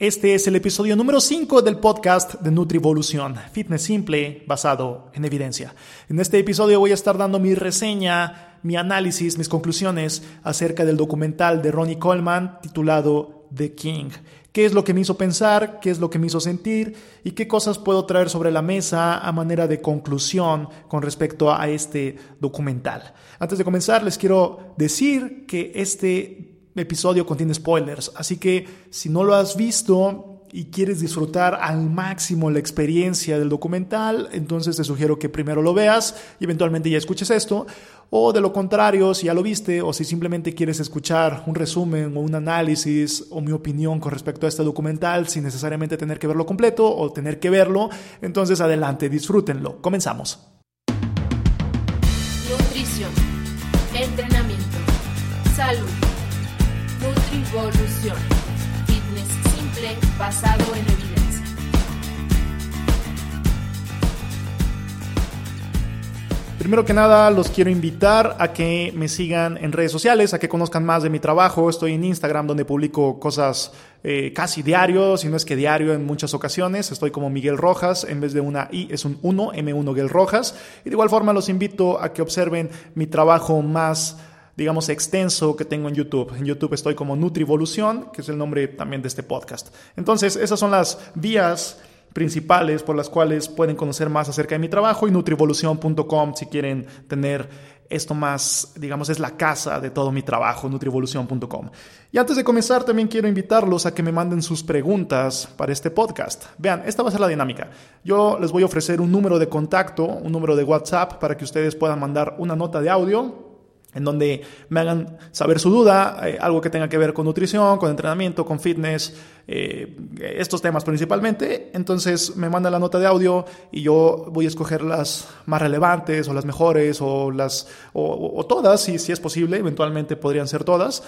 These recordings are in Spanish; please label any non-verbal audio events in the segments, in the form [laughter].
Este es el episodio número 5 del podcast de Nutrivolución, fitness simple basado en evidencia. En este episodio voy a estar dando mi reseña, mi análisis, mis conclusiones acerca del documental de Ronnie Coleman titulado The King. ¿Qué es lo que me hizo pensar? ¿Qué es lo que me hizo sentir? ¿Y qué cosas puedo traer sobre la mesa a manera de conclusión con respecto a este documental? Antes de comenzar, les quiero decir que este episodio contiene spoilers, así que si no lo has visto y quieres disfrutar al máximo la experiencia del documental, entonces te sugiero que primero lo veas y eventualmente ya escuches esto. O de lo contrario, si ya lo viste o si simplemente quieres escuchar un resumen o un análisis o mi opinión con respecto a este documental sin necesariamente tener que verlo completo o tener que verlo, entonces adelante, disfrútenlo. Comenzamos. Nutrivolución. Fitness simple basado en evidencia. Primero que nada, los quiero invitar a que me sigan en redes sociales, a que conozcan más de mi trabajo. Estoy en Instagram donde publico cosas eh, casi diario, si no es que diario en muchas ocasiones. Estoy como Miguel Rojas, en vez de una I es un 1, M1 Miguel Rojas. Y de igual forma los invito a que observen mi trabajo más digamos, extenso que tengo en YouTube. En YouTube estoy como Nutrivolución, que es el nombre también de este podcast. Entonces, esas son las vías principales por las cuales pueden conocer más acerca de mi trabajo y nutrivolución.com si quieren tener esto más, digamos, es la casa de todo mi trabajo, nutrivolución.com. Y antes de comenzar, también quiero invitarlos a que me manden sus preguntas para este podcast. Vean, esta va a ser la dinámica. Yo les voy a ofrecer un número de contacto, un número de WhatsApp para que ustedes puedan mandar una nota de audio en donde me hagan saber su duda, eh, algo que tenga que ver con nutrición, con entrenamiento, con fitness, eh, estos temas principalmente. Entonces me manda la nota de audio y yo voy a escoger las más relevantes o las mejores o las o, todas, si, si es posible, eventualmente podrían ser todas.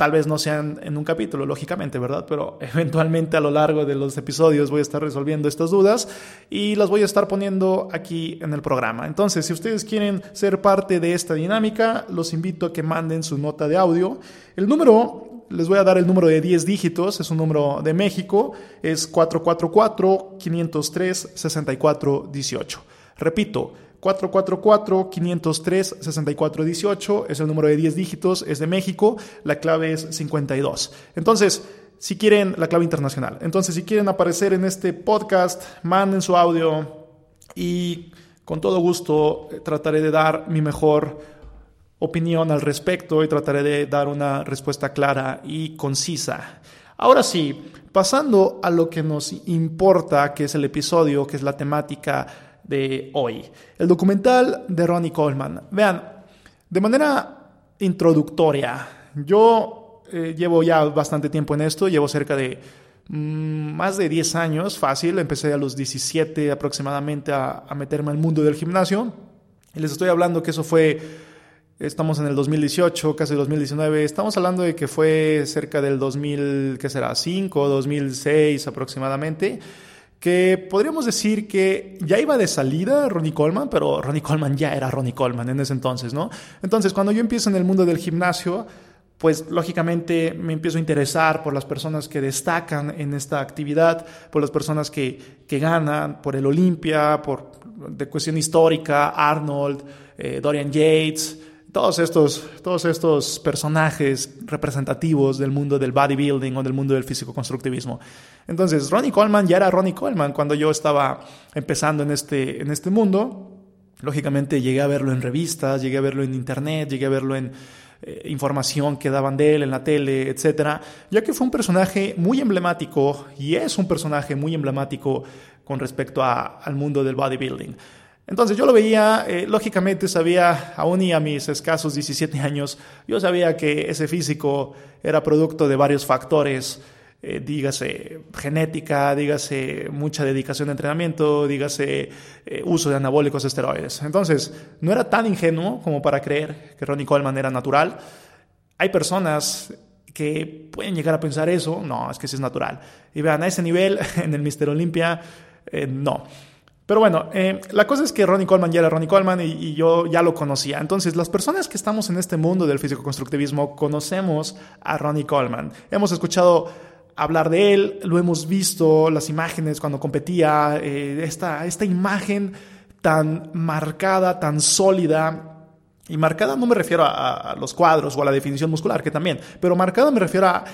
Tal vez no sean en un capítulo, lógicamente, ¿verdad? Pero [laughs] eventualmente a lo largo de los episodios voy a estar resolviendo estas dudas y las voy a estar poniendo aquí en el programa. Entonces, si ustedes quieren ser parte de esta dinámica, los invito a que manden su nota de audio. El número, les voy a dar el número de 10 dígitos, es un número de México, es 444-503-6418. Repito, 444-503-6418 es el número de 10 dígitos, es de México, la clave es 52. Entonces, si quieren, la clave internacional. Entonces, si quieren aparecer en este podcast, manden su audio y con todo gusto eh, trataré de dar mi mejor opinión al respecto y trataré de dar una respuesta clara y concisa. Ahora sí, pasando a lo que nos importa, que es el episodio, que es la temática de hoy. El documental de Ronnie Coleman. Vean, de manera introductoria, yo eh, llevo ya bastante tiempo en esto, llevo cerca de mm, más de 10 años, fácil, empecé a los 17 aproximadamente a, a meterme al mundo del gimnasio. Y les estoy hablando que eso fue Estamos en el 2018, casi 2019. Estamos hablando de que fue cerca del 2000, ¿qué será? 5, 2006 aproximadamente que podríamos decir que ya iba de salida Ronnie Coleman, pero Ronnie Coleman ya era Ronnie Coleman en ese entonces, ¿no? Entonces, cuando yo empiezo en el mundo del gimnasio, pues lógicamente me empiezo a interesar por las personas que destacan en esta actividad, por las personas que, que ganan, por el Olimpia, por de cuestión histórica, Arnold, eh, Dorian Yates, todos estos, todos estos personajes representativos del mundo del bodybuilding o del mundo del físico-constructivismo. Entonces, Ronnie Coleman ya era Ronnie Coleman cuando yo estaba empezando en este, en este mundo. Lógicamente llegué a verlo en revistas, llegué a verlo en internet, llegué a verlo en eh, información que daban de él en la tele, etc. Ya que fue un personaje muy emblemático y es un personaje muy emblemático con respecto al mundo del bodybuilding. Entonces yo lo veía, eh, lógicamente sabía, aún y a mis escasos 17 años, yo sabía que ese físico era producto de varios factores, eh, dígase genética, dígase mucha dedicación de entrenamiento, dígase eh, uso de anabólicos esteroides. Entonces, no era tan ingenuo como para creer que Ronnie Coleman era natural. Hay personas que pueden llegar a pensar eso, no, es que sí es natural. Y vean, a ese nivel, [laughs] en el Mister Olympia, no. Pero bueno, eh, la cosa es que Ronnie Coleman ya era Ronnie Coleman y, yo ya lo conocía. Entonces, las personas que estamos en este mundo del físico-constructivismo conocemos a Ronnie Coleman. Hemos escuchado hablar de él, lo hemos visto, las imágenes cuando competía, eh, esta, esta imagen tan marcada, tan sólida, y marcada no me refiero a, los cuadros o a la definición muscular, que también, pero marcada me refiero a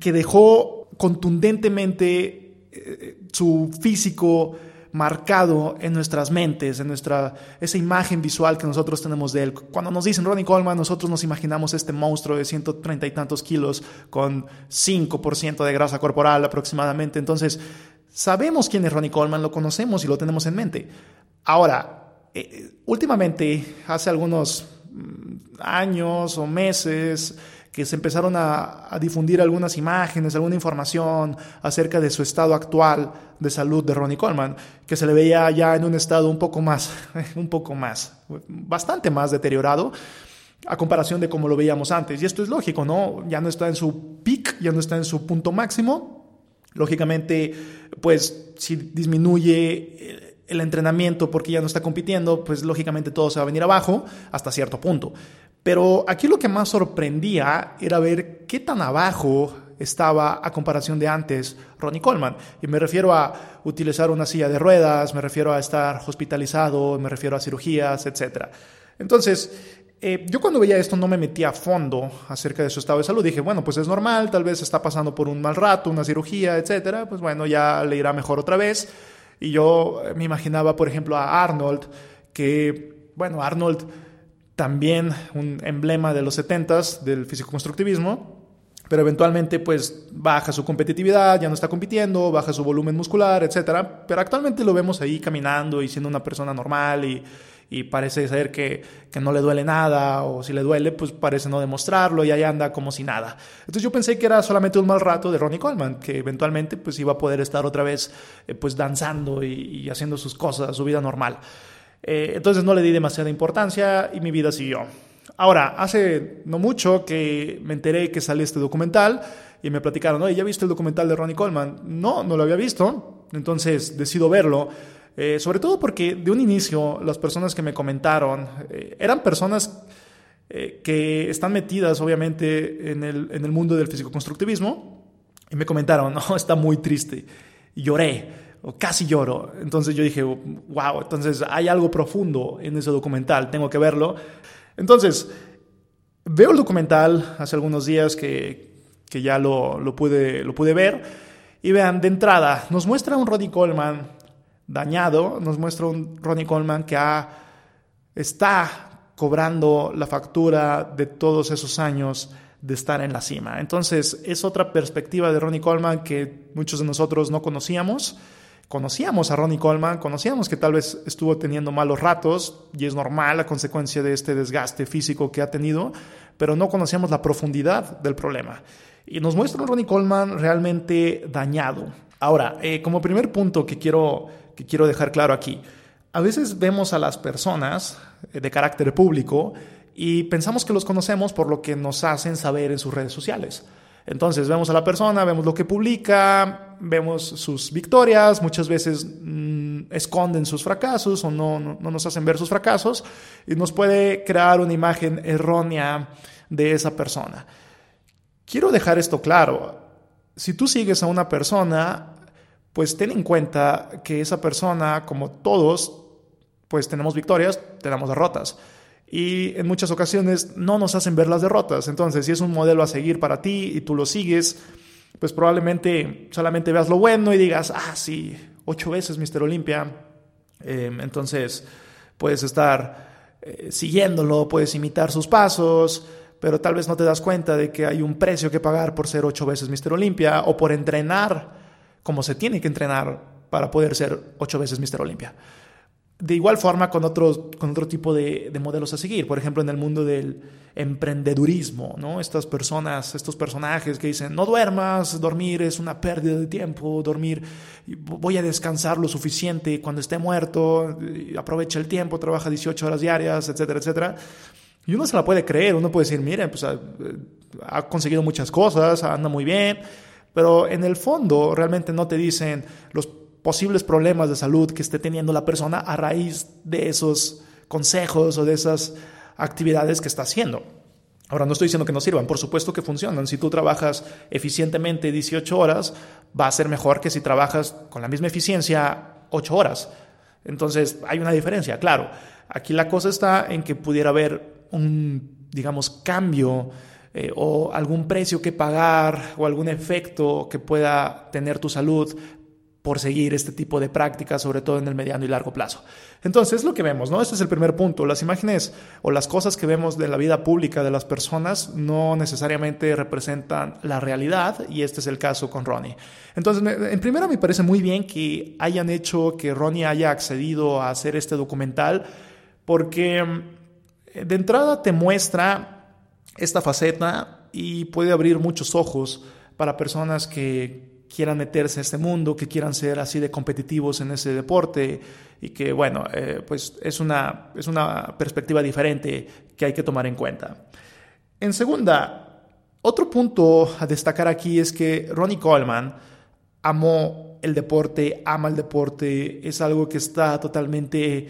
que dejó contundentemente eh, su físico marcado en nuestras mentes, en nuestra esa imagen visual que nosotros tenemos de él. Cuando nos dicen Ronnie Coleman, nosotros nos imaginamos este monstruo de 130 y tantos kilos con 5% de grasa corporal aproximadamente. Entonces, sabemos quién es Ronnie Coleman, lo conocemos y lo tenemos en mente. Ahora, eh, últimamente, hace algunos mm, años o meses, que se empezaron a, difundir algunas imágenes, alguna información acerca de su estado actual de salud de Ronnie Coleman, que se le veía ya en un estado un poco más, [laughs] un poco más, bastante más deteriorado a comparación de como lo veíamos antes. Y esto es lógico, ¿no? Ya no está en su peak, ya no está en su punto máximo. Lógicamente, pues si disminuye el entrenamiento porque ya no está compitiendo, pues lógicamente todo se va a venir abajo hasta cierto punto. Pero aquí lo que más sorprendía era ver qué tan abajo estaba a comparación de antes Ronnie Coleman. Y me refiero a utilizar una silla de ruedas, me refiero a estar hospitalizado, me refiero a cirugías, etc. Entonces, eh, yo cuando veía esto no me metía a fondo acerca de su estado de salud. Dije, bueno, pues es normal, tal vez está pasando por un mal rato, una cirugía, etc. Pues bueno, ya le irá mejor otra vez. Y yo me imaginaba, por ejemplo, a Arnold, que, bueno, Arnold también un emblema de los 70s del físico-constructivismo, pero eventualmente pues baja su competitividad, ya no está compitiendo, baja su volumen muscular, etc. Pero actualmente lo vemos ahí caminando y siendo una persona normal y, y parece ser que, que, no le duele nada o si le duele pues parece no demostrarlo y ahí anda como si nada. Entonces yo pensé que era solamente un mal rato de Ronnie Coleman, que eventualmente pues iba a poder estar otra vez eh, pues danzando y, y, haciendo sus cosas, su vida normal. Eh, entonces no le di demasiada importancia y mi vida siguió. Ahora, hace no mucho que me enteré que salió este documental y me platicaron, oye, ¿ya viste el documental de Ronnie Coleman? No, no lo había visto, entonces decido verlo. Eh, sobre todo porque de un inicio las personas que me comentaron eh, eran personas que están metidas obviamente en el, en el mundo del físico-constructivismo y me comentaron, no, está muy triste. Y lloré casi lloro. Entonces yo dije, wow, entonces hay algo profundo en ese documental, tengo que verlo. Entonces, veo el documental hace algunos días que, que ya lo, lo, pude, lo pude ver. Y vean, de entrada, nos muestra un Ronnie Coleman dañado, nos muestra un Ronnie Coleman que ha, está cobrando la factura de todos esos años de estar en la cima. Entonces, es otra perspectiva de Ronnie Coleman que muchos de nosotros no conocíamos conocíamos a Ronnie Coleman, conocíamos que tal vez estuvo teniendo malos ratos y es normal a consecuencia de este desgaste físico que ha tenido, pero no conocíamos la profundidad del problema. Y nos muestra un Ronnie Coleman realmente dañado. Ahora, eh, como primer punto que quiero, que quiero dejar claro aquí, a veces vemos a las personas eh, de carácter público y pensamos que los conocemos por lo que nos hacen saber en sus redes sociales. Entonces vemos a la persona, vemos lo que publica, vemos sus victorias, muchas veces mm, esconden sus fracasos o no, no, nos hacen ver sus fracasos y nos puede crear una imagen errónea de esa persona. Quiero dejar esto claro. Si tú sigues a una persona, pues ten en cuenta que esa persona, como todos, pues tenemos victorias, tenemos derrotas y en muchas ocasiones no nos hacen ver las derrotas. Entonces, si es un modelo a seguir para ti y tú lo sigues, pues probablemente solamente veas lo bueno y digas, ah, sí, ocho veces Mr. Olympia. Em, entonces, puedes estar eh, siguiéndolo, puedes imitar sus pasos, pero tal vez no te das cuenta de que hay un precio que pagar por ser ocho veces Mr. Olympia o por entrenar como se tiene que entrenar para poder ser ocho veces Mr. Olympia. De igual forma con, otros, con otro tipo de, modelos a seguir, por ejemplo en el mundo del emprendedurismo, ¿no? Estas personas, estos personajes que dicen, no duermas, dormir es una pérdida de tiempo, dormir, voy a descansar lo suficiente cuando esté muerto, aprovecha el tiempo, trabaja 18 horas diarias, etcétera, etcétera. Y uno se la puede creer, uno puede decir, miren, pues ha, ha conseguido muchas cosas, anda muy bien, pero en el fondo realmente no te dicen los posibles problemas de salud que esté teniendo la persona a raíz de esos consejos o de esas actividades que está haciendo. Ahora, no estoy diciendo que no sirvan, por supuesto que funcionan. Si tú trabajas eficientemente 18 horas, va a ser mejor que si trabajas con la misma eficiencia 8 horas. Entonces, hay una diferencia, claro. Aquí la cosa está en que pudiera haber un, digamos, cambio eh, o algún precio que pagar o algún efecto que pueda tener tu salud por seguir este tipo de prácticas, sobre todo en el mediano y largo plazo. Entonces, es lo que vemos, ¿no? Este es el primer punto. Las imágenes o las cosas que vemos de la vida pública de las personas no necesariamente representan la realidad y este es el caso con Ronnie. Entonces, en primera me parece muy bien que hayan hecho que Ronnie haya accedido a hacer este documental porque mm, de entrada te muestra esta faceta y puede abrir muchos ojos para personas que quieran meterse a este mundo, que quieran ser así de competitivos en ese deporte y que, bueno, eh, pues es una, es una perspectiva diferente que hay que tomar en cuenta. En segunda, otro punto a destacar aquí es que Ronnie Coleman amó el deporte, ama el deporte, es algo que está totalmente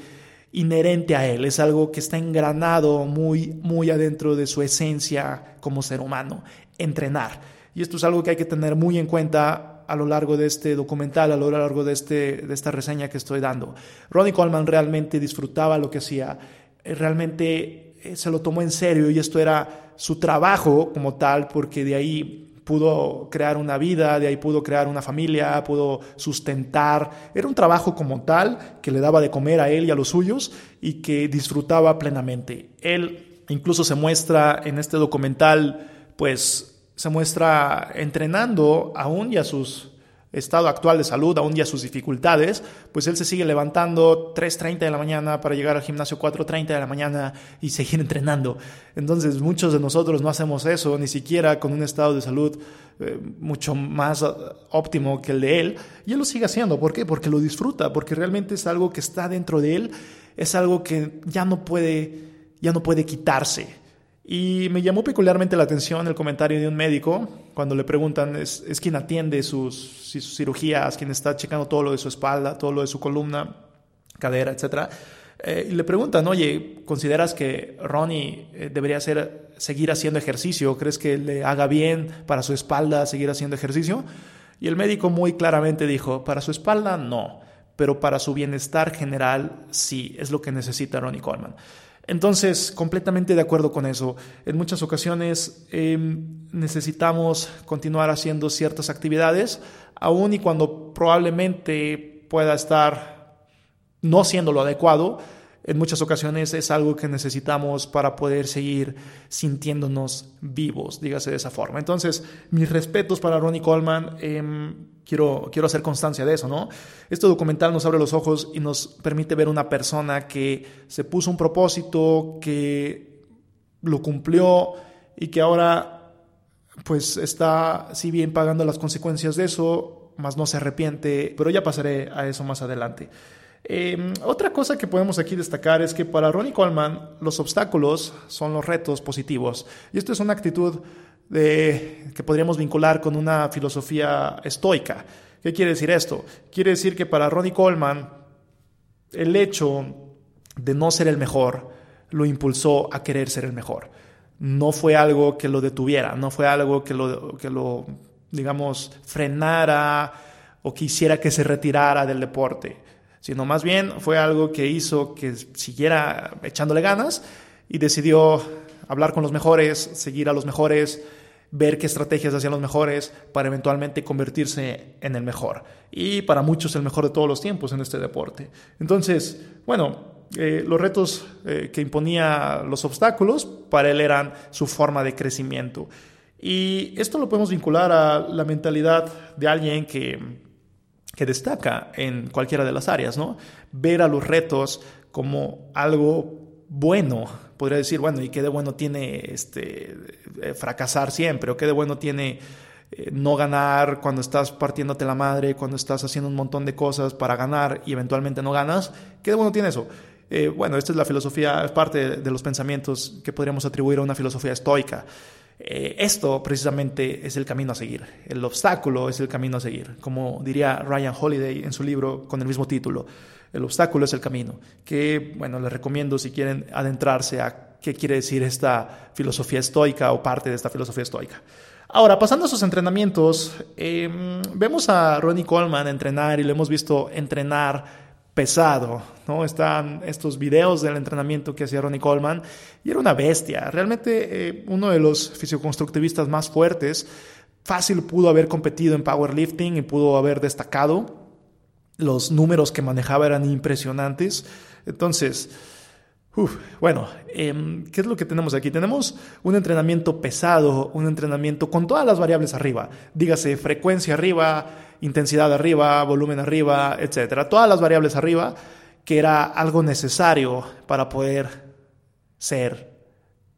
inherente a él, es algo que está engranado muy, muy adentro de su esencia como ser humano, entrenar. Y esto es algo que hay que tener muy en cuenta a lo largo de este documental, a lo largo de, este, de esta reseña que estoy dando. Ronnie Coleman realmente disfrutaba lo que hacía, eh, realmente eh, se lo tomó en serio y esto era su trabajo como tal, porque de ahí pudo crear una vida, de ahí pudo crear una familia, pudo sustentar. Era un trabajo como tal que le daba de comer a él y a los suyos y que disfrutaba plenamente. Él incluso se muestra en este documental, pues se muestra entrenando aún y a su estado actual de salud, aún y a sus dificultades, pues él se sigue levantando 3.30 de la mañana para llegar al gimnasio 4.30 de la mañana y seguir [laughs] entrenando. Entonces muchos de nosotros no hacemos eso, ni siquiera con un estado de salud eh, mucho más eh, óptimo que el de él, y él lo sigue haciendo. ¿Por qué? Porque lo disfruta, porque realmente es algo que está dentro de él, es algo que ya no puede, ya no puede quitarse. Y me llamó peculiarmente la atención el comentario de un médico cuando le preguntan, es, es quien atiende sus, sus, cirugías, quien está checando todo lo de su espalda, todo lo de su columna, cadera, etc. Eh, y le preguntan, oye, ¿consideras que Ronnie eh, debería hacer, seguir haciendo ejercicio? ¿Crees que le haga bien para su espalda seguir haciendo ejercicio? Y el médico muy claramente dijo, para su espalda no, pero para su bienestar general sí, es lo que necesita Ronnie Coleman. Entonces, completamente de acuerdo con eso. En muchas ocasiones em, necesitamos continuar haciendo ciertas actividades, aun y cuando probablemente pueda estar no siendo lo adecuado, en muchas ocasiones es algo que necesitamos para poder seguir sintiéndonos vivos, dígase de esa forma. Entonces, mis respetos para Ronnie Coleman. Em, quiero, quiero hacer constancia de eso, ¿no? Este documental nos abre los ojos y nos permite ver una persona que se puso un propósito, que lo cumplió y que ahora pues está, si bien pagando las consecuencias de eso, más no se arrepiente, pero ya pasaré a eso más adelante. Em, otra cosa que podemos aquí destacar es que para Ronnie Coleman los obstáculos son los retos positivos. Y esto es una actitud que podríamos vincular con una filosofía estoica. ¿Qué quiere decir esto? Quiere decir que para Ronnie Coleman el hecho de no ser el mejor lo impulsó a querer ser el mejor. No fue algo que lo detuviera, no fue algo que lo, que lo digamos, frenara o quisiera que se retirara del deporte sino más bien fue algo que hizo que siguiera echándole ganas y decidió hablar con los mejores, seguir a los mejores, ver qué estrategias hacían los mejores para eventualmente convertirse en el mejor. Y para muchos el mejor de todos los tiempos en este deporte. Entonces, bueno, eh, los retos eh, que imponía los obstáculos para él eran su forma de crecimiento. Y esto lo podemos vincular a la mentalidad de alguien que que destaca en cualquiera de las áreas, ¿no? Ver a los retos como algo bueno, podría decir, bueno, ¿y qué de bueno tiene este, eh, fracasar siempre? ¿O qué de bueno tiene eh, no ganar cuando estás partiéndote la madre, cuando estás haciendo un montón de cosas para ganar y eventualmente no ganas? ¿Qué de bueno tiene eso? Eh, bueno, esta es la filosofía, es parte de los pensamientos que podríamos atribuir a una filosofía estoica. Eh, esto precisamente es el camino a seguir. El obstáculo es el camino a seguir. Como diría Ryan Holiday en su libro con el mismo título, el obstáculo es el camino. Que, bueno, les recomiendo si quieren adentrarse a qué quiere decir esta filosofía estoica o parte de esta filosofía estoica. Ahora, pasando a sus entrenamientos, em, vemos a Ronnie Coleman entrenar y lo hemos visto entrenar pesado, ¿no? Están estos videos del entrenamiento que hacía Ronnie Coleman y era una bestia, realmente eh, uno de los fisioconstructivistas más fuertes, fácil pudo haber competido en powerlifting y pudo haber destacado, los números que manejaba eran impresionantes, entonces... bueno, em, ¿qué es lo que tenemos aquí? Tenemos un entrenamiento pesado, un entrenamiento con todas las variables arriba. Dígase frecuencia arriba, intensidad arriba, volumen arriba, etcétera. Todas las variables arriba, que era algo necesario para poder ser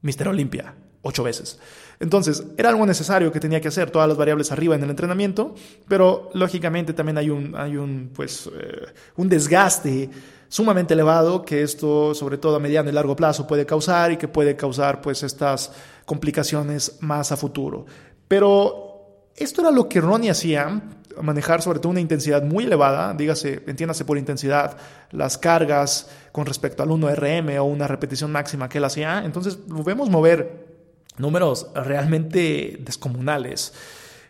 Mister Olimpia ocho veces. Entonces, era algo necesario que tenía que hacer, todas las variables arriba en el entrenamiento, pero lógicamente también hay un, hay un, pues, eh, un desgaste sumamente elevado que esto, sobre todo a mediano y largo plazo, puede causar y que puede causar pues, estas complicaciones más a futuro. Pero esto era lo que Ronnie hacía manejar sobre todo una intensidad muy elevada, dígase, entiéndase por intensidad, las cargas con respecto al 1RM o una repetición máxima que él hacía, entonces vemos mover números realmente descomunales.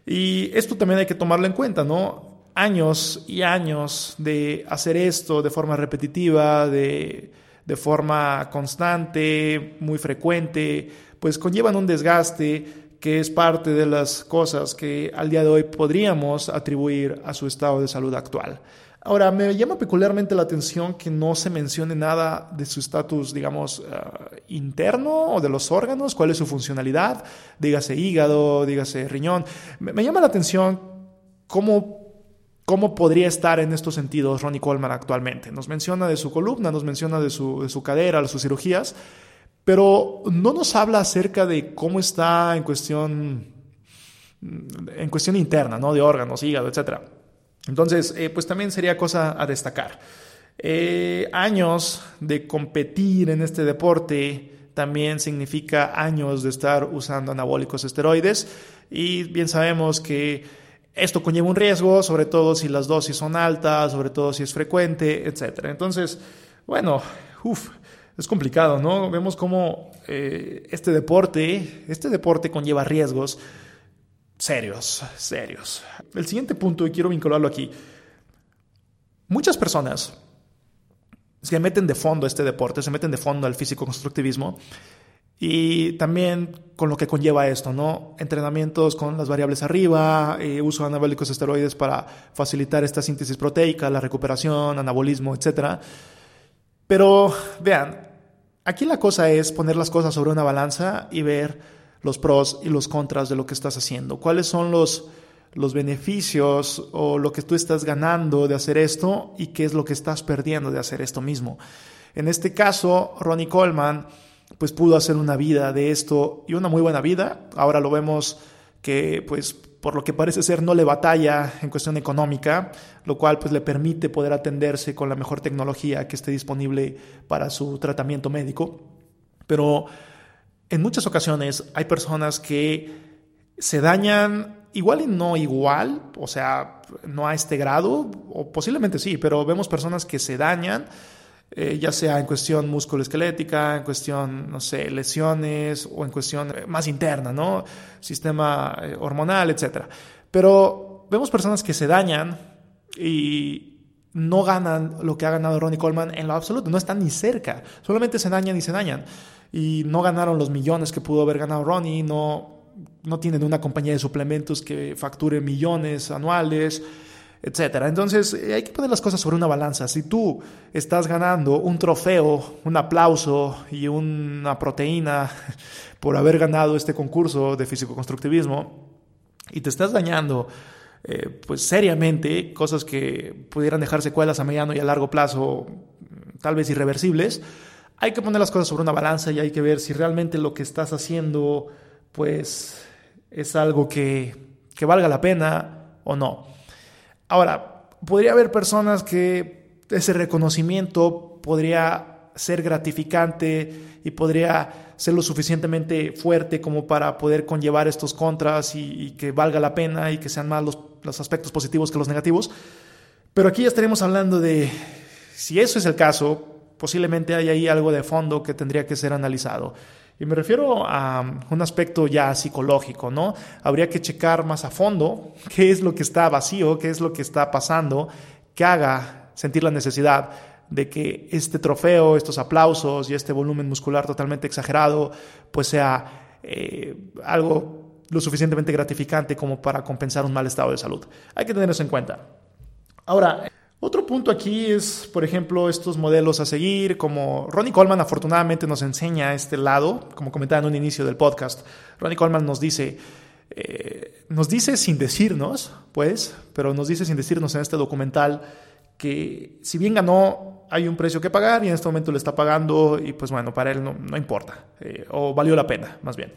Y esto también hay que tomarlo en cuenta, ¿no? Años y años de hacer esto de forma repetitiva, de, de forma constante, muy frecuente, pues conllevan un desgaste que es parte de las cosas que al día de hoy podríamos atribuir a su estado de salud actual. Ahora, me llama peculiarmente la atención que no se mencione nada de su estatus, digamos, eh, interno o de los órganos, cuál es su funcionalidad, dígase hígado, dígase riñón. Me, llama la atención cómo, cómo podría estar en estos sentidos Ronnie Coleman actualmente. Nos menciona de su columna, nos menciona de su, de su cadera, de sus cirugías, pero no nos habla acerca de cómo está en cuestión, en cuestión interna, ¿no? De órganos, hígado, etc. Entonces, eh, pues también sería cosa a destacar. Eh, años de competir en este deporte también significa años de estar usando anabólicos esteroides y bien sabemos que esto conlleva un riesgo, sobre todo si las dosis son altas, sobre todo si es frecuente, etc. Entonces, bueno, uff, es complicado, ¿no? Vemos cómo eh, este deporte, este deporte conlleva riesgos serios, serios. El siguiente punto, y quiero vincularlo aquí, muchas personas se meten de fondo a este deporte, se meten de fondo al físico-constructivismo y también con lo que conlleva esto, ¿no? Entrenamientos con las variables arriba, eh, uso de anabólicos esteroides para facilitar esta síntesis proteica, la recuperación, anabolismo, etc. Pero vean, Aquí la cosa es poner las cosas sobre una balanza y ver los pros y los contras de lo que estás haciendo. ¿Cuáles son los, los beneficios o lo que tú estás ganando de hacer esto y qué es lo que estás perdiendo de hacer esto mismo? En este caso, Ronnie Coleman pues pudo hacer una vida de esto y una muy buena vida. Ahora lo vemos que pues por lo que parece ser no le batalla en cuestión económica, lo cual pues le permite poder atenderse con la mejor tecnología que esté disponible para su tratamiento médico. Pero en muchas ocasiones hay personas que se dañan igual y no igual, o sea, no a este grado, o posiblemente sí, pero vemos personas que se dañan eh, ya sea en cuestión musculoesquelética, en cuestión, no sé, lesiones o en cuestión eh, más interna, ¿no? Sistema eh, hormonal, etc. Pero vemos personas que se dañan y no ganan lo que ha ganado Ronnie Coleman en lo absoluto, no están ni cerca, solamente se dañan y se dañan. Y no ganaron los millones que pudo haber ganado Ronnie, no, no tienen una compañía de suplementos que facture millones anuales etcétera. Entonces eh, hay que poner las cosas sobre una balanza. Si tú estás ganando un trofeo, un aplauso y una proteína [laughs] por haber ganado este concurso de físico-constructivismo y te estás dañando eh, pues seriamente cosas que pudieran dejar secuelas a mediano y a largo plazo, tal vez irreversibles, hay que poner las cosas sobre una balanza y hay que ver si realmente lo que estás haciendo pues es algo que, que valga la pena o no. Ahora, podría haber personas que ese reconocimiento podría ser gratificante y podría ser lo suficientemente fuerte como para poder conllevar estos contras y, que valga la pena y que sean más los, los aspectos positivos que los negativos. Pero aquí ya estaremos hablando de, si eso es el caso, posiblemente hay ahí algo de fondo que tendría que ser analizado. Y me refiero a un aspecto ya psicológico, ¿no? Habría que checar más a fondo [laughs] qué es lo que está vacío, qué es lo que está pasando, que haga sentir la necesidad de que este trofeo, estos aplausos y este volumen muscular totalmente exagerado, pues sea eh, algo lo suficientemente gratificante como para compensar un mal estado de salud. Hay que tener eso en cuenta. Ahora, otro punto aquí es, por ejemplo, estos modelos a seguir, como Ronnie Coleman afortunadamente nos enseña este lado, como comentaba en un inicio del podcast. Ronnie Coleman nos dice, eh, nos dice sin decirnos, pues, pero nos dice sin decirnos en este documental que si bien ganó, hay un precio que pagar y en este momento le está pagando y pues bueno, para él no, importa, eh, o valió la pena, más bien.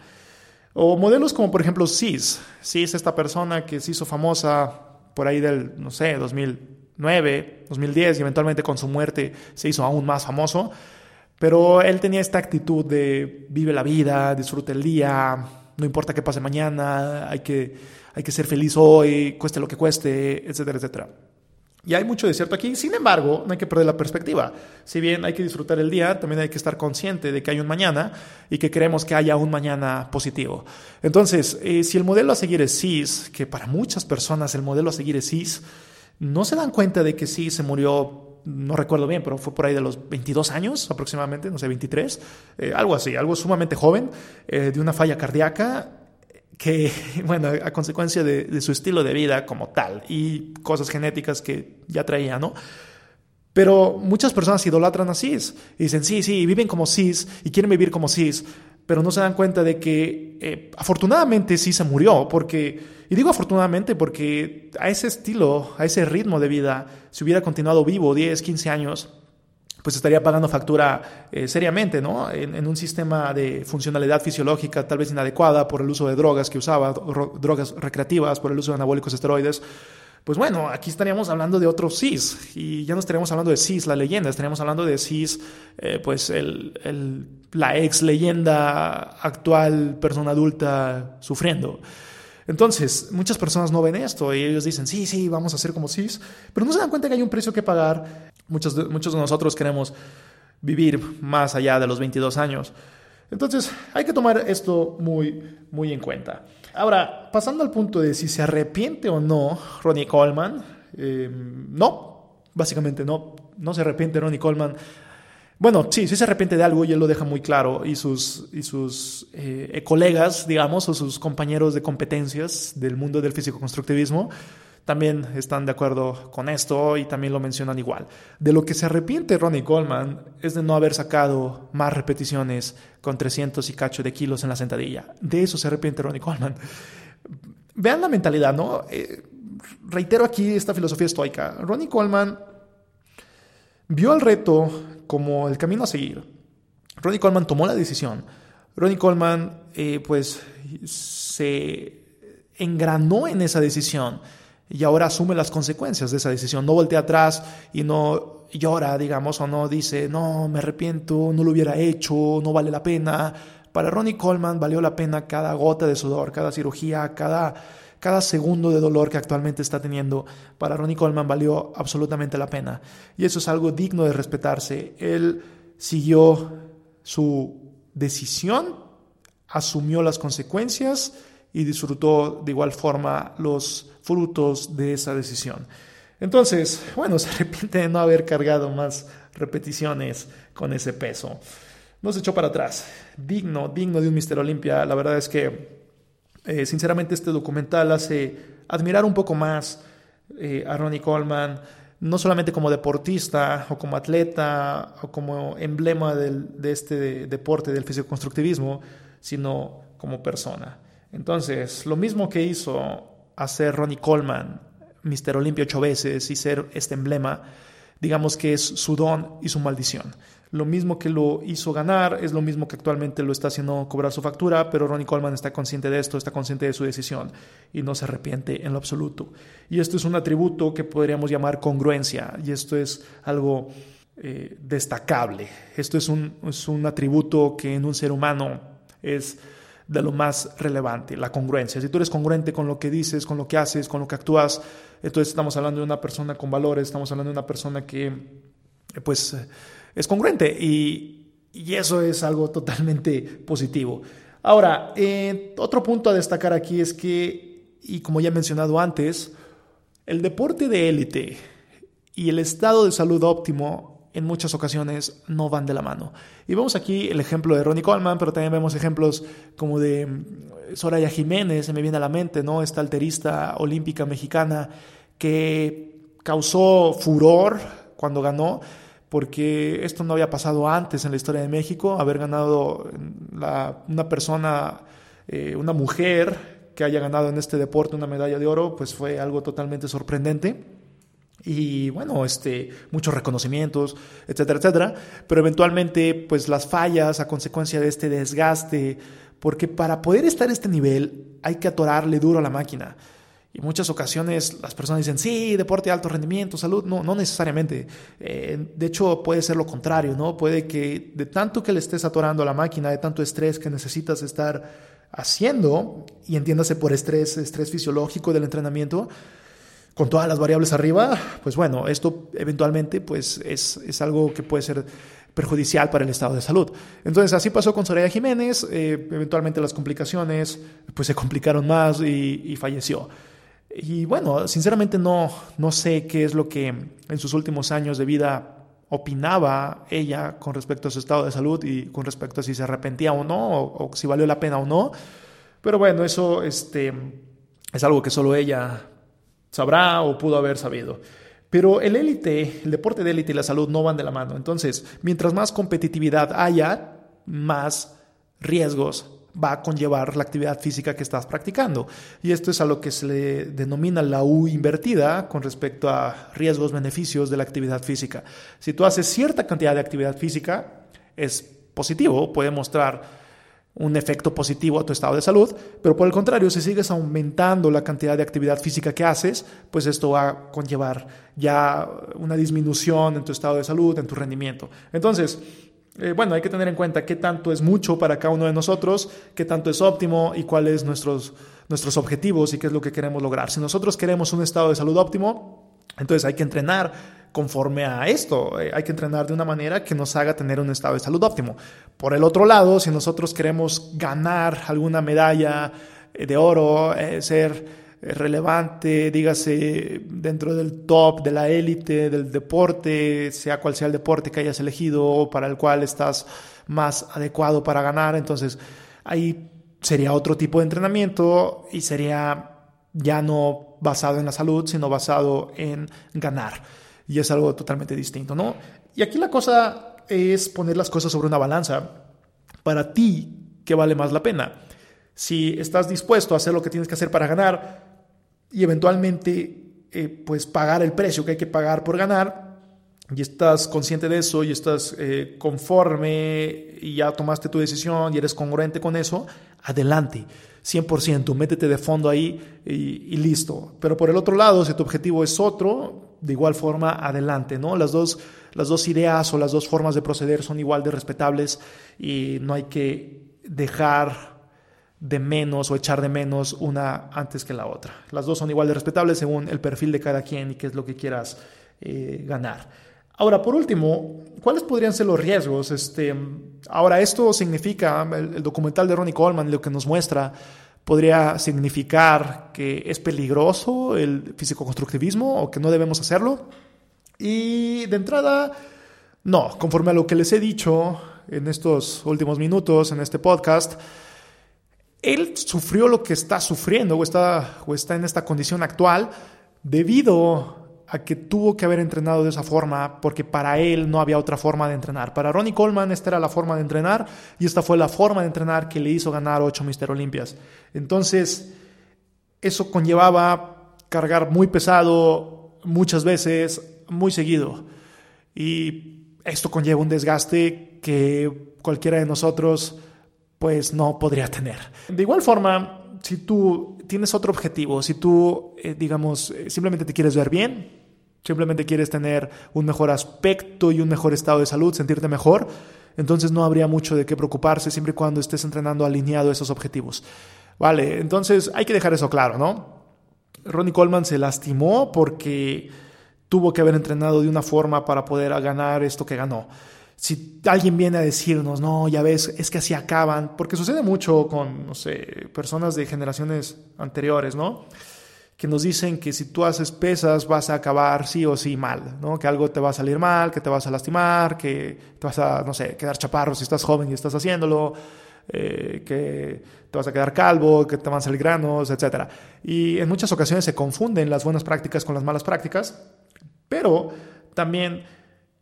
O modelos como por ejemplo CIS. CIS, esta persona que se hizo famosa por ahí del, no sé, 2009, 2010 y eventualmente con su muerte se hizo aún más famoso. Pero él tenía esta actitud de vive la vida, disfrute el día, no importa qué pase mañana, hay que, hay que ser feliz hoy, cueste lo que cueste, etcétera, etcétera. Y hay mucho de cierto aquí, sin embargo, no hay que perder la perspectiva. Si bien hay que disfrutar el día, también hay que estar consciente de que hay un mañana y que queremos que haya un mañana positivo. Entonces, eh, si el modelo a seguir es CIS, que para muchas personas el modelo a seguir es CIS, no se dan cuenta de que CIS se murió, no recuerdo bien, pero fue por ahí de los 22 años aproximadamente, no sé, 23, eh, algo así, algo sumamente joven, eh, de una falla cardíaca que, [laughs] bueno, a consecuencia de, su estilo de vida como tal y cosas genéticas que ya traía, ¿no? Pero muchas personas idolatran a cis y dicen, sí, sí, viven como cis y quieren vivir como cis, pero no se dan cuenta de que eh, afortunadamente sí se murió, porque, y digo afortunadamente porque a ese estilo, a ese ritmo de vida, si hubiera continuado vivo 10, 15 años, pues estaría pagando factura eh, seriamente, ¿no? En, un sistema de funcionalidad fisiológica tal vez inadecuada por el uso de drogas que usaba, drogas recreativas, por el uso de anabólicos esteroides. Pues bueno, aquí estaríamos hablando de otro CIS y ya no estaríamos hablando de CIS, la leyenda, estaríamos hablando de CIS, eh, pues el, la ex leyenda actual, persona adulta sufriendo. Entonces, muchas personas no ven esto y ellos dicen, sí, sí, vamos a hacer como CIS, pero no se dan cuenta que hay un precio que pagar. Muchos de, muchos de nosotros queremos vivir más allá de los 22 años. Entonces, hay que tomar esto muy, muy en cuenta. Ahora, pasando al punto de si se arrepiente o no Ronnie Coleman, eh, no, básicamente no, no se arrepiente Ronnie Coleman bueno, sí, sí se arrepiente de algo y él lo deja muy claro. Y sus, y sus eh, colegas, digamos, o sus compañeros de competencias del mundo del físico-constructivismo también están de acuerdo con esto y también lo mencionan igual. De lo que se arrepiente Ronnie Goldman es de no haber sacado más repeticiones con 300 y cacho de kilos en la sentadilla. De eso se arrepiente Ronnie Coleman. Vean la mentalidad, ¿no? Eh, reitero aquí esta filosofía estoica. Ronnie Coleman vio el reto como el camino a seguir. Ronnie Coleman tomó la decisión. Ronnie Coleman, eh, pues, se engranó en esa decisión y ahora asume las consecuencias de esa decisión. No voltea atrás y no llora, digamos, o no dice, no, me arrepiento, no lo hubiera hecho, no vale la pena. Para Ronnie Coleman valió la pena cada gota de sudor, cada cirugía, cada cada segundo de dolor que actualmente está teniendo para Ronnie Coleman valió absolutamente la pena. Y eso es algo digno de respetarse. Él siguió su decisión, asumió las consecuencias y disfrutó de igual forma los frutos de esa decisión. Entonces, bueno, [laughs] se arrepiente de no haber cargado más repeticiones con ese peso. No se echó para atrás. Digno, digno de un Mister Olimpia. La verdad es que eh, sinceramente este documental hace admirar un poco más eh, a Ronnie Coleman, no solamente como deportista o como atleta o como emblema de este deporte del fisicoconstructivismo, sino como persona. Entonces, lo mismo que hizo hacer Ronnie Coleman, Mr. Olimpia ocho veces y ser este emblema, digamos que es su don y su maldición. Lo mismo que lo hizo ganar es lo mismo que actualmente lo está haciendo cobrar su factura, pero Ronnie Coleman está consciente de esto, está consciente de su decisión y no se arrepiente en lo absoluto. Y esto es un atributo que podríamos llamar congruencia y esto es algo eh, destacable. Esto es un, es un atributo que en un ser humano es de lo más relevante, la congruencia. Si tú eres congruente con lo que dices, con lo que haces, con lo que actúas, entonces estamos hablando de una persona con valores, estamos hablando de una persona que pues es congruente y, y eso es algo totalmente positivo. Ahora, eh, otro punto a destacar aquí es que, y como ya he mencionado antes, el deporte de élite y el estado de salud óptimo en muchas ocasiones no van de la mano. Y vemos aquí el ejemplo de Ronnie Coleman, pero también vemos ejemplos como de mm, Soraya Jiménez, se me viene a la mente, ¿no? Esta alterista olímpica mexicana que causó furor cuando ganó, porque esto no había pasado antes en la historia de México, haber ganado una persona, eh, una mujer que haya ganado en este deporte una medalla de oro, pues fue algo totalmente sorprendente y bueno, este, muchos reconocimientos, etcétera, etcétera, pero eventualmente pues las fallas a consecuencia de este desgaste, porque para poder estar a este nivel hay que atorarle duro a la máquina. Y muchas ocasiones las personas dicen, sí, deporte de alto rendimiento, salud. No, no necesariamente. Eh, de hecho, puede ser lo contrario, ¿no? Puede que de tanto que le estés atorando a la máquina, de tanto estrés que necesitas estar haciendo, y entiéndase por estrés, estrés fisiológico del entrenamiento, con todas las variables arriba, pues bueno, esto eventualmente pues es, es algo que puede ser perjudicial para el estado de salud. Entonces así pasó con Soraya Jiménez, eh, eventualmente las complicaciones pues se complicaron más y, falleció. Y bueno, sinceramente no, no sé qué es lo que en sus últimos años de vida opinaba ella con respecto a su estado de salud y con respecto a si se arrepentía o no, o, o si valió la pena o no. Pero bueno, eso este, es algo que solo ella sabrá o pudo haber sabido. Pero el élite, el deporte de élite y la salud no van de la mano. Entonces, mientras más competitividad haya, más riesgos va a conllevar la actividad física que estás practicando. Y esto es a lo que se le denomina la U invertida con respecto a riesgos, beneficios de la actividad física. Si tú haces cierta cantidad de actividad física, es positivo, puede mostrar un efecto positivo a tu estado de salud, pero por el contrario, si sigues aumentando la cantidad de actividad física que haces, pues esto va a conllevar ya una disminución en tu estado de salud, en tu rendimiento. Entonces, eh, bueno, hay que tener en cuenta qué tanto es mucho para cada uno de nosotros, qué tanto es óptimo y cuáles nuestros, nuestros objetivos y qué es lo que queremos lograr. Si nosotros queremos un estado de salud óptimo, entonces hay que entrenar conforme a esto. Eh, hay que entrenar de una manera que nos haga tener un estado de salud óptimo. Por el otro lado, si nosotros queremos ganar alguna medalla eh, de oro, eh, ser relevante, dígase, dentro del top, de la élite, del deporte, sea cual sea el deporte que hayas elegido o para el cual estás más adecuado para ganar, entonces ahí sería otro tipo de entrenamiento y sería ya no basado en la salud, sino basado en ganar y es algo totalmente distinto, ¿no? Y aquí la cosa es poner las cosas sobre una balanza. Para ti, ¿qué vale más la pena? Si estás dispuesto a hacer lo que tienes que hacer para ganar y eventualmente eh, pues pagar el precio que hay que pagar por ganar, y estás consciente de eso y estás eh, conforme y ya tomaste tu decisión y eres congruente con eso, adelante, 100%, métete de fondo ahí y, listo. Pero por el otro lado, si tu objetivo es otro, de igual forma adelante, ¿no? Las dos, las dos ideas o las dos formas de proceder son igual de respetables y no hay que dejar de menos o echar de menos una antes que la otra. Las dos son igual de respetables según el perfil de cada quien y qué es lo que quieras eh, ganar. Ahora, por último, ¿cuáles podrían ser los riesgos? Este, ahora, esto significa, el, el documental de Ronnie Coleman lo que nos muestra podría significar que es peligroso el físico-constructivismo o que no debemos hacerlo. Y de entrada, no, conforme a lo que les he dicho en estos últimos minutos, en este podcast, él sufrió lo que está sufriendo o está, o está en esta condición actual debido a que tuvo que haber entrenado de esa forma porque para él no había otra forma de entrenar. Para Ronnie Coleman esta era la forma de entrenar y esta fue la forma de entrenar que le hizo ganar ocho Mister Olimpias. Entonces, eso conllevaba cargar muy pesado muchas veces, muy seguido. Y esto conlleva un desgaste que cualquiera de nosotros pues no podría tener. De igual forma, si tú tienes otro objetivo, si tú, eh, digamos, eh, simplemente te quieres ver bien, simplemente quieres tener un mejor aspecto y un mejor estado de salud, sentirte mejor, entonces no habría mucho de qué preocuparse siempre y cuando estés entrenando alineado a esos objetivos. Vale, entonces hay que dejar eso claro, ¿no? Ronnie Coleman se lastimó porque tuvo que haber entrenado de una forma para poder ganar esto que ganó. Si alguien viene a decirnos, no, ya ves, es que así acaban, porque sucede mucho con, no sé, personas de generaciones anteriores, ¿no? Que nos dicen que si tú haces pesas vas a acabar sí o sí mal, ¿no? Que algo te va a salir mal, que te vas a lastimar, que te vas a, no sé, quedar chaparro si estás joven y estás haciéndolo, eh, que te vas a quedar calvo, que te van a salir granos, etc. Y en muchas ocasiones se confunden las buenas prácticas con las malas prácticas, pero también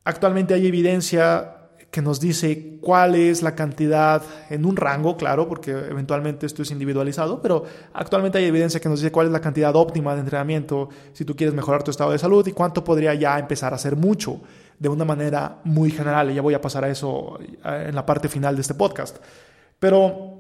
actualmente hay evidencia que nos dice cuál es la cantidad en un rango, claro, porque eventualmente esto es individualizado, pero actualmente hay evidencia que nos dice cuál es la cantidad óptima de entrenamiento si tú quieres mejorar tu estado de salud y cuánto podría ya empezar a ser mucho de una manera muy general. Y ya voy a pasar a eso eh, en la parte final de este podcast. Pero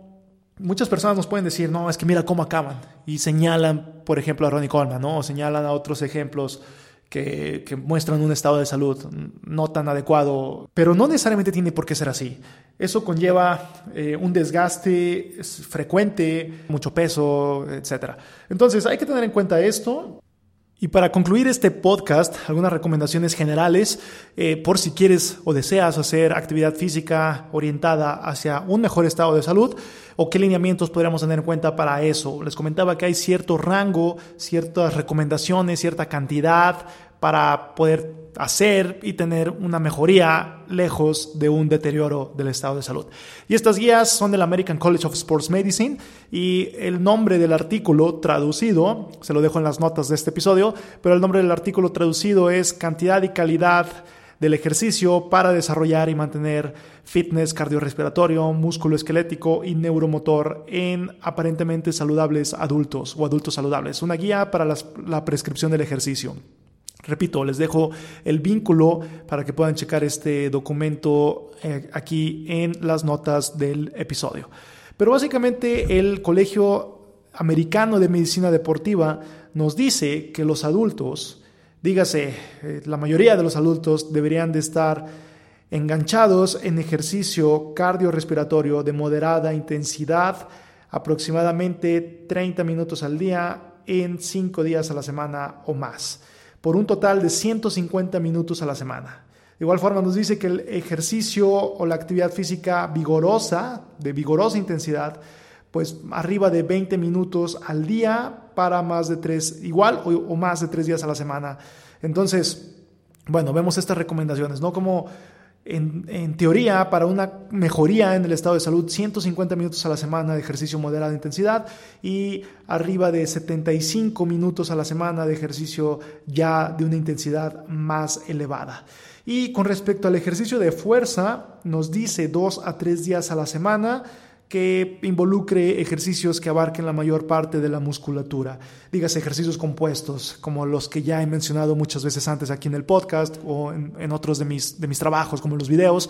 muchas personas nos pueden decir, no, es que mira cómo acaban. Y señalan, por ejemplo, a Ronnie Coleman, ¿no? O señalan a otros ejemplos que, muestran un estado de salud no tan adecuado, pero no necesariamente tiene por qué ser así. Eso conlleva eh, un desgaste frecuente, mucho peso, etc. Entonces hay que tener en cuenta esto. Y para concluir este podcast, algunas recomendaciones generales eh, por si quieres o deseas hacer actividad física orientada hacia un mejor estado de salud o qué lineamientos podríamos tener en cuenta para eso. Les comentaba que hay cierto rango, ciertas recomendaciones, cierta cantidad para poder hacer y tener una mejoría lejos de un deterioro del estado de salud. Y estas guías son del American College of Sports Medicine y el nombre del artículo traducido, se lo dejo en las notas de este episodio, pero el nombre del artículo traducido es cantidad y calidad del ejercicio para desarrollar y mantener fitness cardiorrespiratorio, músculo esquelético y neuromotor en aparentemente saludables adultos o adultos saludables. Una guía para la prescripción del ejercicio. Repito, les dejo el vínculo para que puedan checar este documento eh, aquí en las notas del episodio. Pero básicamente el Colegio Americano de Medicina Deportiva nos dice que los adultos, dígase, eh, la mayoría de los adultos deberían de estar enganchados en ejercicio cardiorrespiratorio de moderada intensidad, aproximadamente 30 minutos al día en 5 días a la semana o más por un total de 150 minutos a la semana. De igual forma nos dice que el ejercicio o la actividad física vigorosa, de vigorosa intensidad, pues arriba de 20 minutos al día para más de tres, igual o, más de tres días a la semana. Entonces, bueno, vemos estas recomendaciones, ¿no? Como en, teoría, para una mejoría en el estado de salud, 150 minutos a la semana de ejercicio moderada intensidad y arriba de 75 minutos a la semana de ejercicio ya de una intensidad más elevada. Y con respecto al ejercicio de fuerza, nos dice dos a tres días a la semana que involucre ejercicios que abarquen la mayor parte de la musculatura. Dígase ejercicios compuestos, como los que ya he mencionado muchas veces antes aquí en el podcast o en, otros de mis, de mis trabajos, como los videos.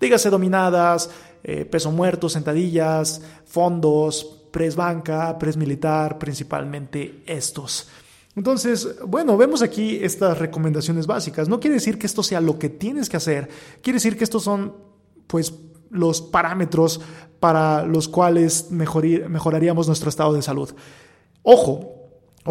Dígase dominadas, eh, peso muerto, sentadillas, fondos, press banca, press militar, principalmente estos. Entonces, bueno, vemos aquí estas recomendaciones básicas. No quiere decir que esto sea lo que tienes que hacer, quiere decir que estos son, pues, los parámetros para los cuales mejoraríamos nuestro estado de salud. Ojo,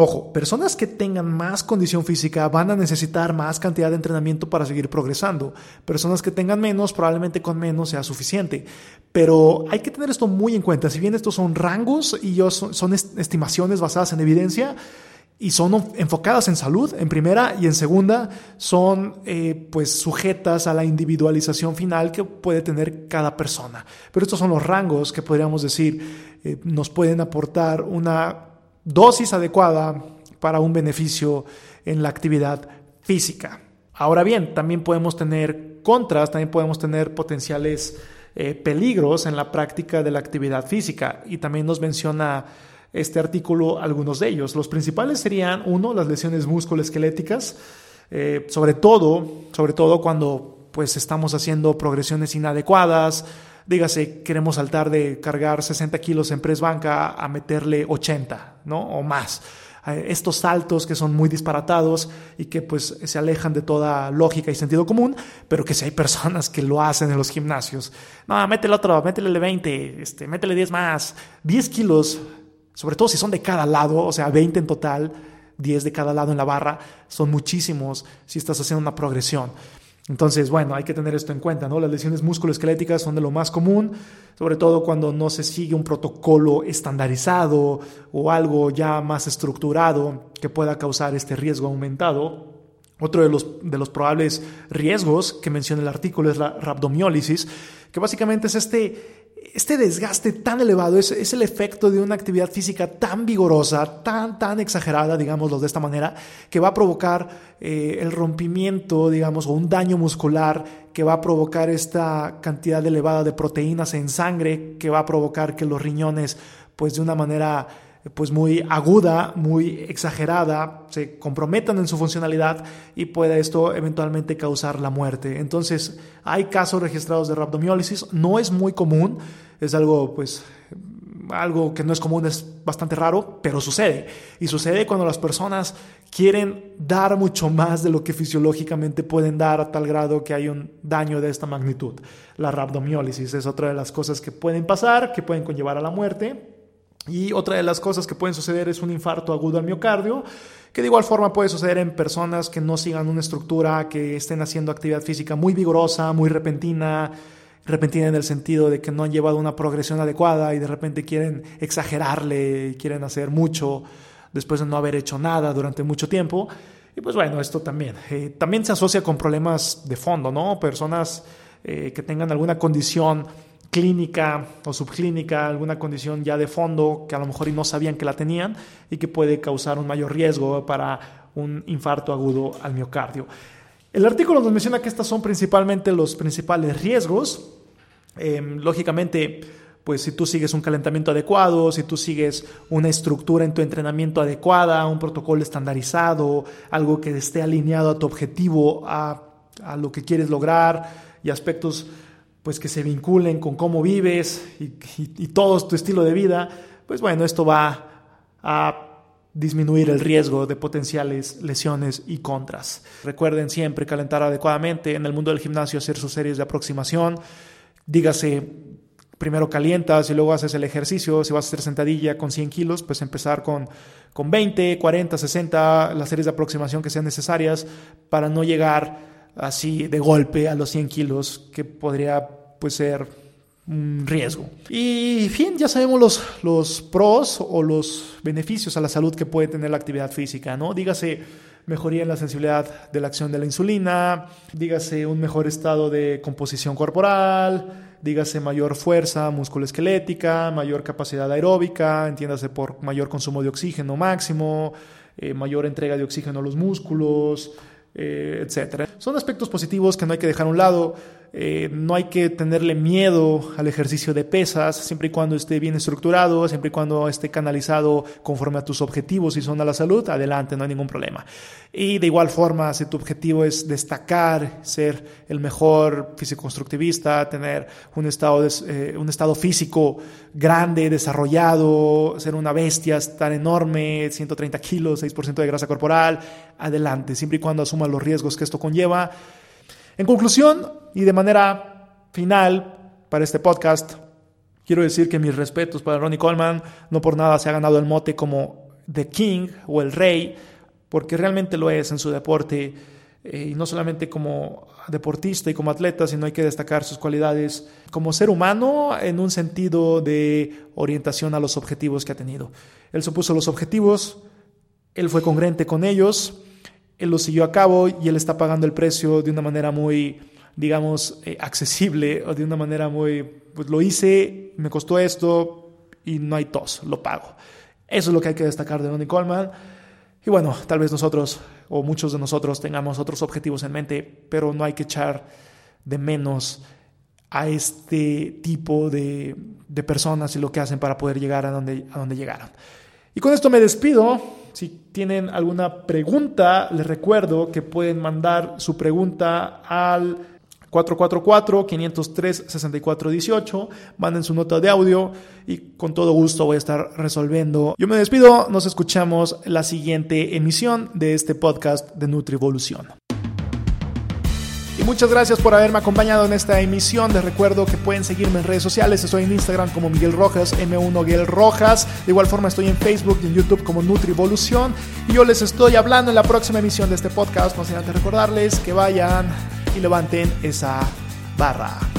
Ojo, personas que tengan más condición física van a necesitar más cantidad de entrenamiento para seguir progresando. Personas que tengan menos, probablemente con menos sea suficiente. Pero hay que tener esto muy en cuenta. Si bien estos son rangos y son estimaciones basadas en evidencia, y son enfocadas en salud, en primera, y en segunda, son eh, pues sujetas a la individualización final que puede tener cada persona. Pero estos son los rangos que podríamos decir eh, nos pueden aportar una dosis adecuada para un beneficio en la actividad física. Ahora bien, también podemos tener contras, también podemos tener potenciales eh, peligros en la práctica de la actividad física y también nos menciona este artículo algunos de ellos. Los principales serían, uno, las lesiones musculoesqueléticas, eh, sobre todo, sobre todo cuando pues estamos haciendo progresiones inadecuadas, dígase, queremos saltar de cargar 60 kilos en press banca a meterle 80, ¿no? O más. Eh, estos saltos que son muy disparatados y que pues se alejan de toda lógica y sentido común, pero que si hay personas que lo hacen en los gimnasios, no, métele otro, métele 20, este, métele 10 más, 10 kilos sobre todo si son de cada lado, o sea, 20 en total, 10 de cada lado en la barra, son muchísimos si estás haciendo una progresión. Entonces, bueno, hay que tener esto en cuenta, ¿no? Las lesiones musculoesqueléticas son de lo más común, sobre todo cuando no se sigue un protocolo estandarizado o algo ya más estructurado que pueda causar este riesgo aumentado. Otro de los, de los probables riesgos que menciona el artículo es la rhabdomiólisis, que básicamente es este este desgaste tan elevado es, es, el efecto de una actividad física tan vigorosa, tan, tan exagerada, digámoslo de esta manera, que va a provocar eh, el rompimiento, digamos, o un daño muscular, que va a provocar esta cantidad elevada de proteínas en sangre, que va a provocar que los riñones, pues de una manera pues muy aguda, muy exagerada, se comprometan en su funcionalidad y puede esto eventualmente causar la muerte. Entonces, hay casos registrados de rhabdomiólisis, no es muy común, es algo pues algo que no es común, es bastante raro, pero sucede. Y sucede cuando las personas quieren dar mucho más de lo que fisiológicamente pueden dar a tal grado que hay un daño de esta magnitud. La rhabdomiólisis es otra de las cosas que pueden pasar, que pueden conllevar a la muerte y otra de las cosas que pueden suceder es un infarto agudo al miocardio, que de igual forma puede suceder en personas que no sigan una estructura, que estén haciendo actividad física muy vigorosa, muy repentina, repentina en el sentido de que no han llevado una progresión adecuada y de repente quieren exagerarle, quieren hacer mucho después de no haber hecho nada durante mucho tiempo. Y pues bueno, esto también. Eh, también se asocia con problemas de fondo, ¿no? Personas eh, que tengan alguna condición clínica o subclínica, alguna condición ya de fondo que a lo mejor no sabían que la tenían y que puede causar un mayor riesgo para un infarto agudo al miocardio. El artículo nos menciona que estos son principalmente los principales riesgos. Em, lógicamente, pues si tú sigues un calentamiento adecuado, si tú sigues una estructura en tu entrenamiento adecuada, un protocolo estandarizado, algo que esté alineado a tu objetivo, a, a lo que quieres lograr y aspectos pues que se vinculen con cómo vives y, todo tu estilo de vida, pues bueno, esto va a disminuir el riesgo de potenciales lesiones y contras. Recuerden siempre calentar adecuadamente en el mundo del gimnasio, hacer sus series de aproximación. Dígase, primero calientas y luego haces el ejercicio. Si vas a hacer sentadilla con 100 kilos, pues empezar con, con 20, 40, 60, las series de aproximación que sean necesarias para no llegar así de golpe a los 100 kilos, que podría pues, ser un riesgo. Y bien, ya sabemos los, los pros o los beneficios a la salud que puede tener la actividad física, ¿no? Dígase mejoría en la sensibilidad de la acción de la insulina, dígase un mejor estado de composición corporal, dígase mayor fuerza musculoesquelética, mayor capacidad aeróbica, entiéndase por mayor consumo de oxígeno máximo, eh, mayor entrega de oxígeno a los músculos, eh, etcétera. Son aspectos positivos que no hay que dejar a un lado. Eh, no hay que tenerle miedo al ejercicio de pesas, siempre y cuando esté bien estructurado, siempre y cuando esté canalizado conforme a tus objetivos y son a la salud, adelante, no hay ningún problema. Y de igual forma, si tu objetivo es destacar, ser el mejor físico-constructivista, tener un estado, eh, un estado físico grande, desarrollado, ser una bestia, estar enorme, 130 kilos, 6% de grasa corporal, adelante, siempre y cuando asuma los riesgos que esto conlleva en conclusión y de manera final para este podcast, quiero decir que mis respetos para Ronnie Coleman, no por nada se ha ganado el mote como The King o el Rey, porque realmente lo es en su deporte, eh, y no solamente como deportista y como atleta, sino hay que destacar sus cualidades como ser humano en un sentido de orientación a los objetivos que ha tenido. Él supuso los objetivos, él fue congruente con ellos, él lo siguió a cabo y él está pagando el precio de una manera muy, digamos, eh, accesible o de una manera muy, pues lo hice, me costó esto y no hay tos, lo pago. Eso es lo que hay que destacar de Ronnie Coleman. Y bueno, tal vez nosotros o muchos de nosotros tengamos otros objetivos en mente, pero no hay que echar de menos a este tipo de, de personas y lo que hacen para poder llegar a donde, a donde llegaron. Y con esto me despido. Si tienen alguna pregunta, les recuerdo que pueden mandar su pregunta al 444-503-6418. Manden su nota de audio y con todo gusto voy a estar resolviendo. Yo me despido, nos escuchamos la siguiente emisión de este podcast de Nutrivolución. Y muchas gracias por haberme acompañado en esta emisión. Les recuerdo que pueden seguirme en redes sociales. Estoy en Instagram como Miguel Rojas, M1 Miguel Rojas. De igual forma estoy en Facebook y en YouTube como Nutrivolución. Y yo les estoy hablando en la próxima emisión de este podcast. No sin antes recordarles que vayan y levanten esa barra.